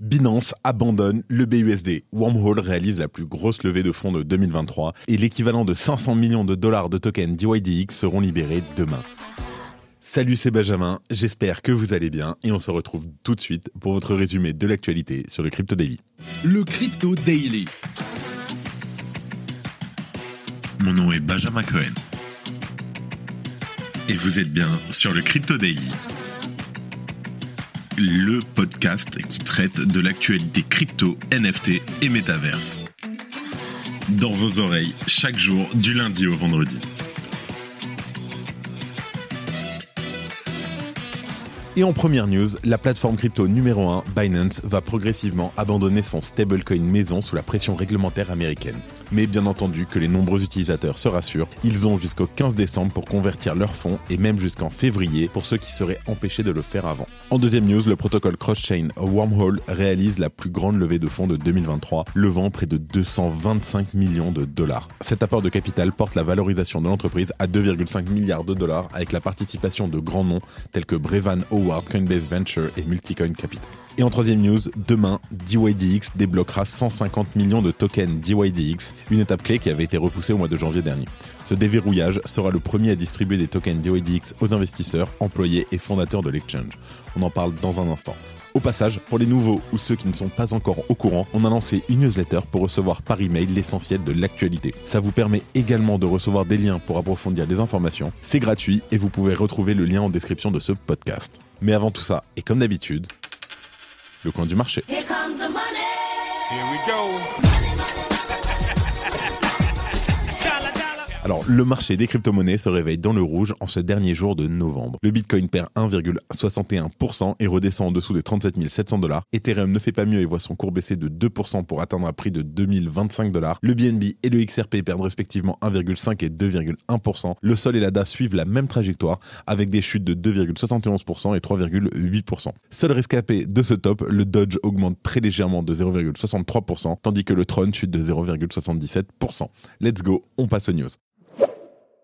Binance abandonne le BUSD. Wormhole réalise la plus grosse levée de fonds de 2023 et l'équivalent de 500 millions de dollars de tokens DYDX seront libérés demain. Salut, c'est Benjamin, j'espère que vous allez bien et on se retrouve tout de suite pour votre résumé de l'actualité sur le Crypto Daily. Le Crypto Daily. Mon nom est Benjamin Cohen. Et vous êtes bien sur le Crypto Daily le podcast qui traite de l'actualité crypto, NFT et métaverse. Dans vos oreilles, chaque jour, du lundi au vendredi. Et en première news, la plateforme crypto numéro 1, Binance, va progressivement abandonner son stablecoin maison sous la pression réglementaire américaine. Mais bien entendu que les nombreux utilisateurs se rassurent, ils ont jusqu'au 15 décembre pour convertir leurs fonds et même jusqu'en février pour ceux qui seraient empêchés de le faire avant. En deuxième news, le protocole cross-chain Wormhole réalise la plus grande levée de fonds de 2023, levant près de 225 millions de dollars. Cet apport de capital porte la valorisation de l'entreprise à 2,5 milliards de dollars avec la participation de grands noms tels que Brevan Howard, Coinbase Venture et Multicoin Capital. Et en troisième news, demain, DYDX débloquera 150 millions de tokens DYDX, une étape clé qui avait été repoussée au mois de janvier dernier. Ce déverrouillage sera le premier à distribuer des tokens DYDX aux investisseurs, employés et fondateurs de l'exchange. On en parle dans un instant. Au passage, pour les nouveaux ou ceux qui ne sont pas encore au courant, on a lancé une newsletter pour recevoir par email l'essentiel de l'actualité. Ça vous permet également de recevoir des liens pour approfondir des informations. C'est gratuit et vous pouvez retrouver le lien en description de ce podcast. Mais avant tout ça, et comme d'habitude, le coin du marché. Here comes the money. Here we go. Alors, le marché des crypto-monnaies se réveille dans le rouge en ce dernier jour de novembre. Le Bitcoin perd 1,61% et redescend en dessous des 37 700 dollars. Ethereum ne fait pas mieux et voit son cours baisser de 2% pour atteindre un prix de 2025 dollars. Le BNB et le XRP perdent respectivement 1,5 et 2,1%. Le Sol et la DA suivent la même trajectoire avec des chutes de 2,71% et 3,8%. Seul rescapé de ce top, le Dodge augmente très légèrement de 0,63%, tandis que le Tron chute de 0,77%. Let's go, on passe aux news.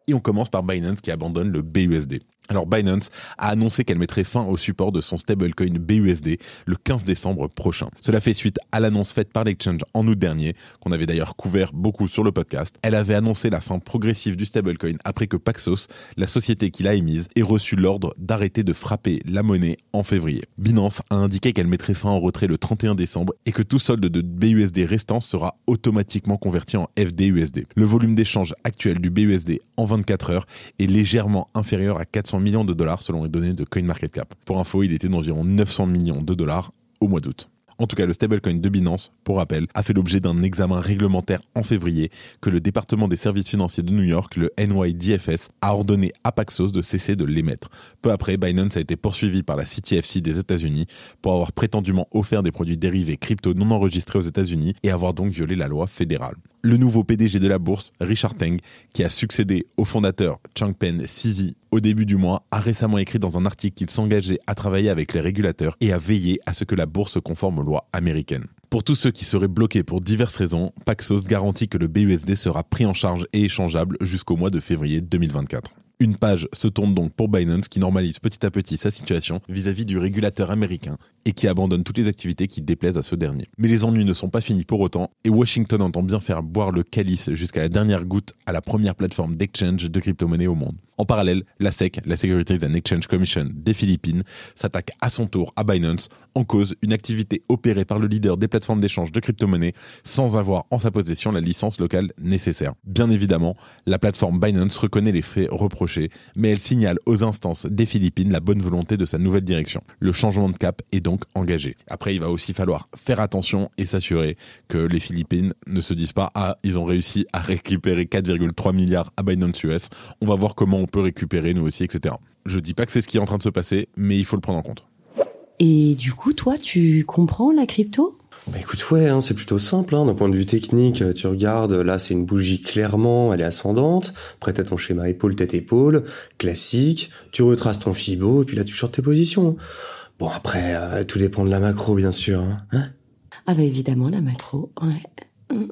Et on commence par Binance qui abandonne le BUSD. Alors Binance a annoncé qu'elle mettrait fin au support de son stablecoin BUSD le 15 décembre prochain. Cela fait suite à l'annonce faite par l'exchange en août dernier, qu'on avait d'ailleurs couvert beaucoup sur le podcast. Elle avait annoncé la fin progressive du stablecoin après que Paxos, la société qui l'a émise, ait reçu l'ordre d'arrêter de frapper la monnaie en février. Binance a indiqué qu'elle mettrait fin au retrait le 31 décembre et que tout solde de BUSD restant sera automatiquement converti en FDUSD. Le volume d'échange actuel du BUSD en 24 heures est légèrement inférieur à 400 millions de dollars selon les données de CoinMarketCap. Pour info, il était d'environ 900 millions de dollars au mois d'août. En tout cas, le stablecoin de Binance, pour rappel, a fait l'objet d'un examen réglementaire en février que le département des services financiers de New York, le NYDFS, a ordonné à Paxos de cesser de l'émettre. Peu après, Binance a été poursuivi par la CTFC des États-Unis pour avoir prétendument offert des produits dérivés crypto non enregistrés aux États-Unis et avoir donc violé la loi fédérale le nouveau PDG de la bourse, Richard Teng, qui a succédé au fondateur Changpeng Sisi au début du mois, a récemment écrit dans un article qu'il s'engageait à travailler avec les régulateurs et à veiller à ce que la bourse se conforme aux lois américaines. Pour tous ceux qui seraient bloqués pour diverses raisons, Paxos garantit que le BUSD sera pris en charge et échangeable jusqu'au mois de février 2024. Une page se tourne donc pour Binance qui normalise petit à petit sa situation vis-à-vis -vis du régulateur américain et qui abandonne toutes les activités qui déplaisent à ce dernier. Mais les ennuis ne sont pas finis pour autant, et Washington entend bien faire boire le calice jusqu'à la dernière goutte à la première plateforme d'exchange de crypto-monnaies au monde. En parallèle, la SEC, la Securities and Exchange Commission des Philippines, s'attaque à son tour à Binance, en cause une activité opérée par le leader des plateformes d'échange de crypto-monnaies sans avoir en sa possession la licence locale nécessaire. Bien évidemment, la plateforme Binance reconnaît les faits reprochés, mais elle signale aux instances des Philippines la bonne volonté de sa nouvelle direction. Le changement de cap est donc engagé. Après, il va aussi falloir faire attention et s'assurer que les Philippines ne se disent pas ah ils ont réussi à récupérer 4,3 milliards à Binance US. On va voir comment on peut récupérer nous aussi, etc. Je dis pas que c'est ce qui est en train de se passer, mais il faut le prendre en compte. Et du coup, toi, tu comprends la crypto? Bah écoute, ouais, hein, c'est plutôt simple. Hein, D'un point de vue technique, tu regardes, là c'est une bougie clairement, elle est ascendante. Après t'as ton schéma épaule tête épaule, classique. Tu retraces ton fibo et puis là tu shorts tes positions. Bon, après, euh, tout dépend de la macro, bien sûr. Hein. hein? Ah bah évidemment, la macro, ouais. Mm.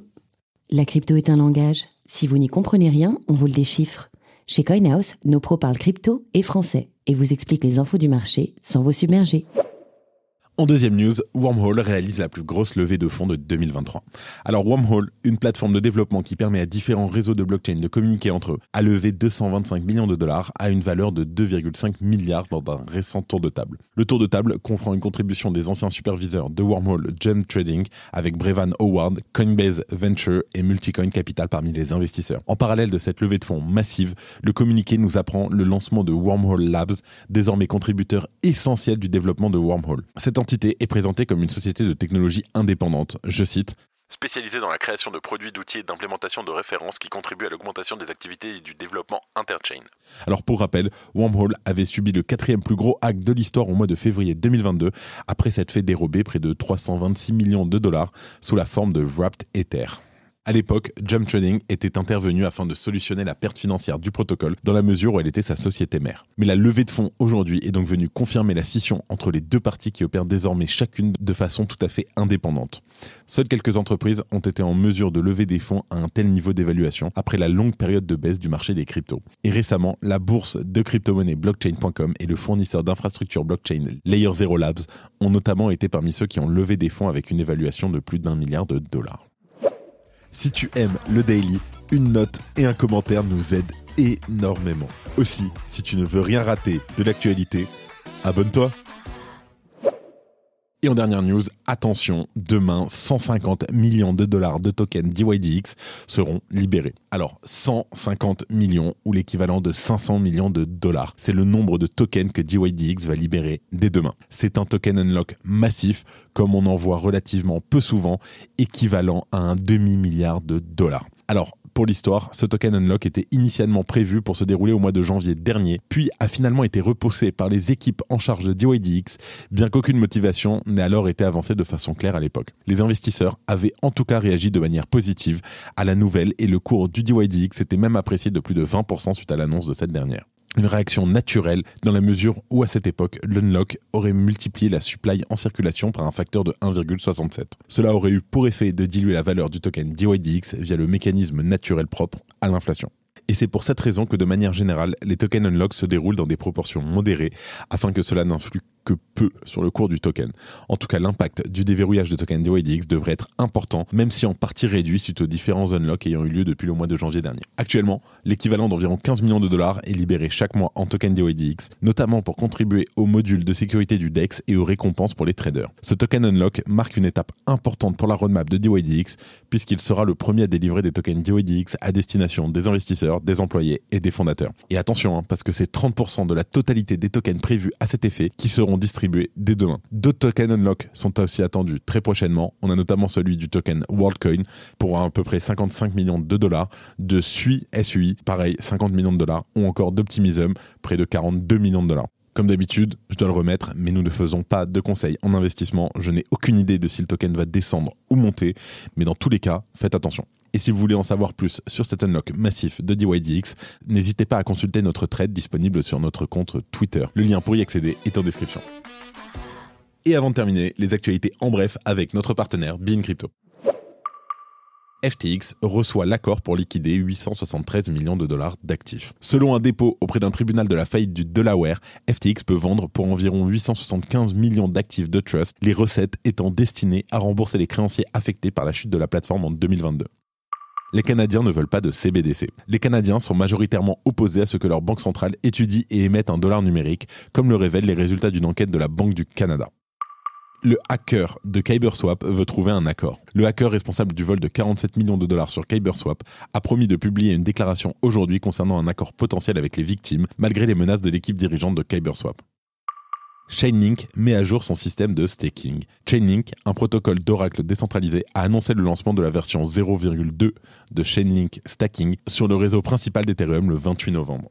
La crypto est un langage. Si vous n'y comprenez rien, on vous le déchiffre. Chez CoinHouse, nos pros parlent crypto et français et vous expliquent les infos du marché sans vous submerger. En deuxième news, Wormhole réalise la plus grosse levée de fonds de 2023. Alors Wormhole, une plateforme de développement qui permet à différents réseaux de blockchain de communiquer entre eux, a levé 225 millions de dollars à une valeur de 2,5 milliards lors d'un récent tour de table. Le tour de table comprend une contribution des anciens superviseurs de Wormhole Gem Trading avec Brevan Howard, Coinbase Venture et Multicoin Capital parmi les investisseurs. En parallèle de cette levée de fonds massive, le communiqué nous apprend le lancement de Wormhole Labs, désormais contributeur essentiel du développement de Wormhole. Entité est présentée comme une société de technologie indépendante, je cite, spécialisée dans la création de produits, d'outils et d'implémentation de références qui contribuent à l'augmentation des activités et du développement interchain. Alors pour rappel, Wormhole avait subi le quatrième plus gros hack de l'histoire au mois de février 2022, après s'être fait dérober près de 326 millions de dollars sous la forme de Wrapped Ether. À l'époque, Jump Trading était intervenu afin de solutionner la perte financière du protocole dans la mesure où elle était sa société mère. Mais la levée de fonds aujourd'hui est donc venue confirmer la scission entre les deux parties qui opèrent désormais chacune de façon tout à fait indépendante. Seules quelques entreprises ont été en mesure de lever des fonds à un tel niveau d'évaluation après la longue période de baisse du marché des cryptos. Et récemment, la bourse de crypto-monnaie blockchain.com et le fournisseur d'infrastructures blockchain Layer Zero Labs ont notamment été parmi ceux qui ont levé des fonds avec une évaluation de plus d'un milliard de dollars. Si tu aimes le daily, une note et un commentaire nous aident énormément. Aussi, si tu ne veux rien rater de l'actualité, abonne-toi. Et en dernière news, attention, demain, 150 millions de dollars de tokens DYDX seront libérés. Alors, 150 millions ou l'équivalent de 500 millions de dollars. C'est le nombre de tokens que DYDX va libérer dès demain. C'est un token unlock massif, comme on en voit relativement peu souvent, équivalent à un demi-milliard de dollars. Alors, pour l'histoire, ce token unlock était initialement prévu pour se dérouler au mois de janvier dernier, puis a finalement été repoussé par les équipes en charge de DYDX, bien qu'aucune motivation n'ait alors été avancée de façon claire à l'époque. Les investisseurs avaient en tout cas réagi de manière positive à la nouvelle et le cours du DYDX était même apprécié de plus de 20% suite à l'annonce de cette dernière une réaction naturelle dans la mesure où à cette époque, l'unlock aurait multiplié la supply en circulation par un facteur de 1,67. Cela aurait eu pour effet de diluer la valeur du token DYDX via le mécanisme naturel propre à l'inflation. Et c'est pour cette raison que de manière générale, les tokens unlock se déroulent dans des proportions modérées afin que cela n'influe que peu sur le cours du token. En tout cas, l'impact du déverrouillage de token DYDX devrait être important, même si en partie réduit suite aux différents unlocks ayant eu lieu depuis le mois de janvier dernier. Actuellement, l'équivalent d'environ 15 millions de dollars est libéré chaque mois en token DYDX, notamment pour contribuer au module de sécurité du DEX et aux récompenses pour les traders. Ce token unlock marque une étape importante pour la roadmap de DYDX, puisqu'il sera le premier à délivrer des tokens DYDX à destination des investisseurs, des employés et des fondateurs. Et attention, hein, parce que c'est 30% de la totalité des tokens prévus à cet effet qui seront distribués dès demain. D'autres tokens unlock sont aussi attendus très prochainement. On a notamment celui du token WorldCoin pour à peu près 55 millions de dollars, de SUI, SUI, pareil, 50 millions de dollars, ou encore d'Optimism, près de 42 millions de dollars. Comme d'habitude, je dois le remettre, mais nous ne faisons pas de conseils en investissement. Je n'ai aucune idée de si le token va descendre ou monter, mais dans tous les cas, faites attention. Et si vous voulez en savoir plus sur cet unlock massif de DYDX, n'hésitez pas à consulter notre trade disponible sur notre compte Twitter. Le lien pour y accéder est en description. Et avant de terminer, les actualités en bref avec notre partenaire Bean Crypto. FTX reçoit l'accord pour liquider 873 millions de dollars d'actifs. Selon un dépôt auprès d'un tribunal de la faillite du Delaware, FTX peut vendre pour environ 875 millions d'actifs de trust, les recettes étant destinées à rembourser les créanciers affectés par la chute de la plateforme en 2022 les Canadiens ne veulent pas de CBDC. Les Canadiens sont majoritairement opposés à ce que leur banque centrale étudie et émette un dollar numérique, comme le révèlent les résultats d'une enquête de la Banque du Canada. Le hacker de KyberSwap veut trouver un accord. Le hacker responsable du vol de 47 millions de dollars sur KyberSwap a promis de publier une déclaration aujourd'hui concernant un accord potentiel avec les victimes, malgré les menaces de l'équipe dirigeante de KyberSwap. Chainlink met à jour son système de staking. Chainlink, un protocole d'Oracle décentralisé, a annoncé le lancement de la version 0,2 de Chainlink Stacking sur le réseau principal d'Ethereum le 28 novembre.